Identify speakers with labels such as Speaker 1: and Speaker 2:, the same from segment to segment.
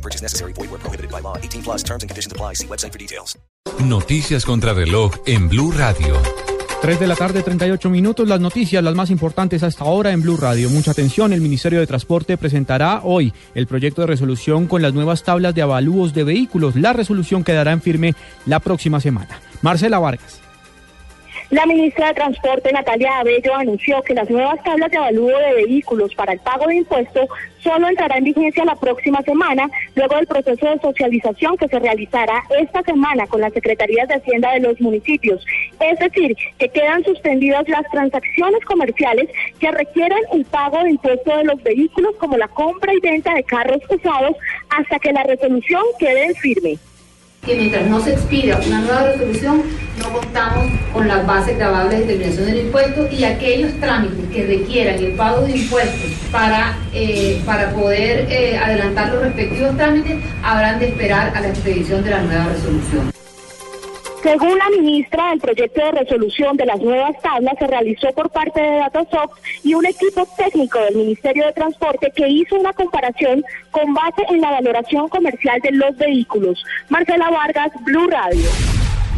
Speaker 1: No purchase necessary. Void where prohibited by law. 18 plus terms and conditions apply. See website for details.
Speaker 2: Noticias contra reloj en Blue Radio.
Speaker 3: 3 de la tarde, 38 minutos. Las noticias, las más importantes hasta ahora en Blue Radio. Mucha atención. El Ministerio de Transporte presentará hoy el proyecto de resolución con las nuevas tablas de avalúos de vehículos. La resolución quedará en firme la próxima semana. Marcela Vargas.
Speaker 4: La ministra de Transporte, Natalia Abello, anunció que las nuevas tablas de avalúo de vehículos para el pago de impuestos solo entrará en vigencia la próxima semana, luego del proceso de socialización que se realizará esta semana con las secretarías de Hacienda de los municipios. Es decir, que quedan suspendidas las transacciones comerciales que requieran el pago de impuestos de los vehículos, como la compra y venta de carros usados, hasta que la resolución quede firme
Speaker 5: que mientras no se expida una nueva resolución, no contamos con las bases grabables de determinación del impuesto y aquellos trámites que requieran el pago de impuestos para, eh, para poder eh, adelantar los respectivos trámites habrán de esperar a la expedición de la nueva resolución.
Speaker 4: Según la ministra, el proyecto de resolución de las nuevas tablas se realizó por parte de Datasoft y un equipo técnico del Ministerio de Transporte que hizo una comparación con base en la valoración comercial de los vehículos. Marcela Vargas, Blue Radio.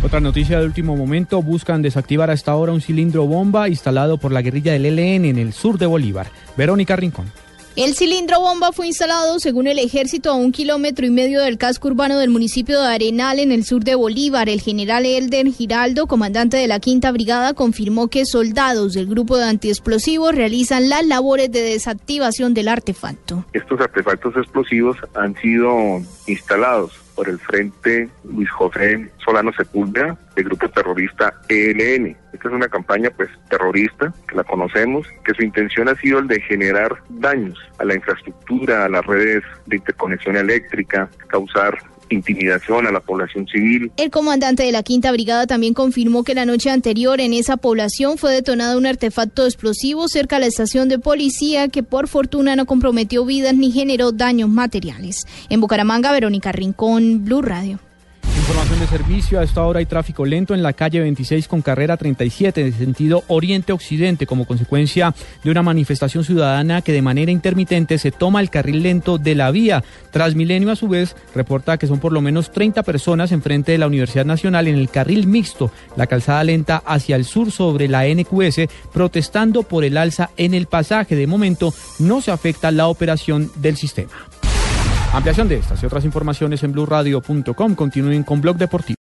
Speaker 3: Otra noticia de último momento, buscan desactivar hasta ahora un cilindro bomba instalado por la guerrilla del ELN en el sur de Bolívar. Verónica Rincón.
Speaker 6: El cilindro bomba fue instalado, según el ejército, a un kilómetro y medio del casco urbano del municipio de Arenal, en el sur de Bolívar. El general Elder Giraldo, comandante de la Quinta Brigada, confirmó que soldados del grupo de antiexplosivos realizan las labores de desactivación del artefacto.
Speaker 7: Estos artefactos explosivos han sido instalados por el Frente Luis José Solano Sepúlveda del grupo terrorista ELN. Esta es una campaña pues terrorista que la conocemos, que su intención ha sido el de generar daños a la infraestructura, a las redes de interconexión eléctrica, causar intimidación a la población civil.
Speaker 6: El comandante de la Quinta Brigada también confirmó que la noche anterior en esa población fue detonado un artefacto explosivo cerca de la estación de policía que por fortuna no comprometió vidas ni generó daños materiales. En Bucaramanga, Verónica Rincón, Blue Radio.
Speaker 3: Información de servicio. A esta hora hay tráfico lento en la calle 26 con carrera 37 en sentido oriente-occidente como consecuencia de una manifestación ciudadana que de manera intermitente se toma el carril lento de la vía. Transmilenio a su vez reporta que son por lo menos 30 personas enfrente de la Universidad Nacional en el carril mixto, la calzada lenta hacia el sur sobre la NQS, protestando por el alza en el pasaje. De momento no se afecta la operación del sistema. Ampliación de estas y otras informaciones en blueradio.com. Continúen con Blog Deportivo.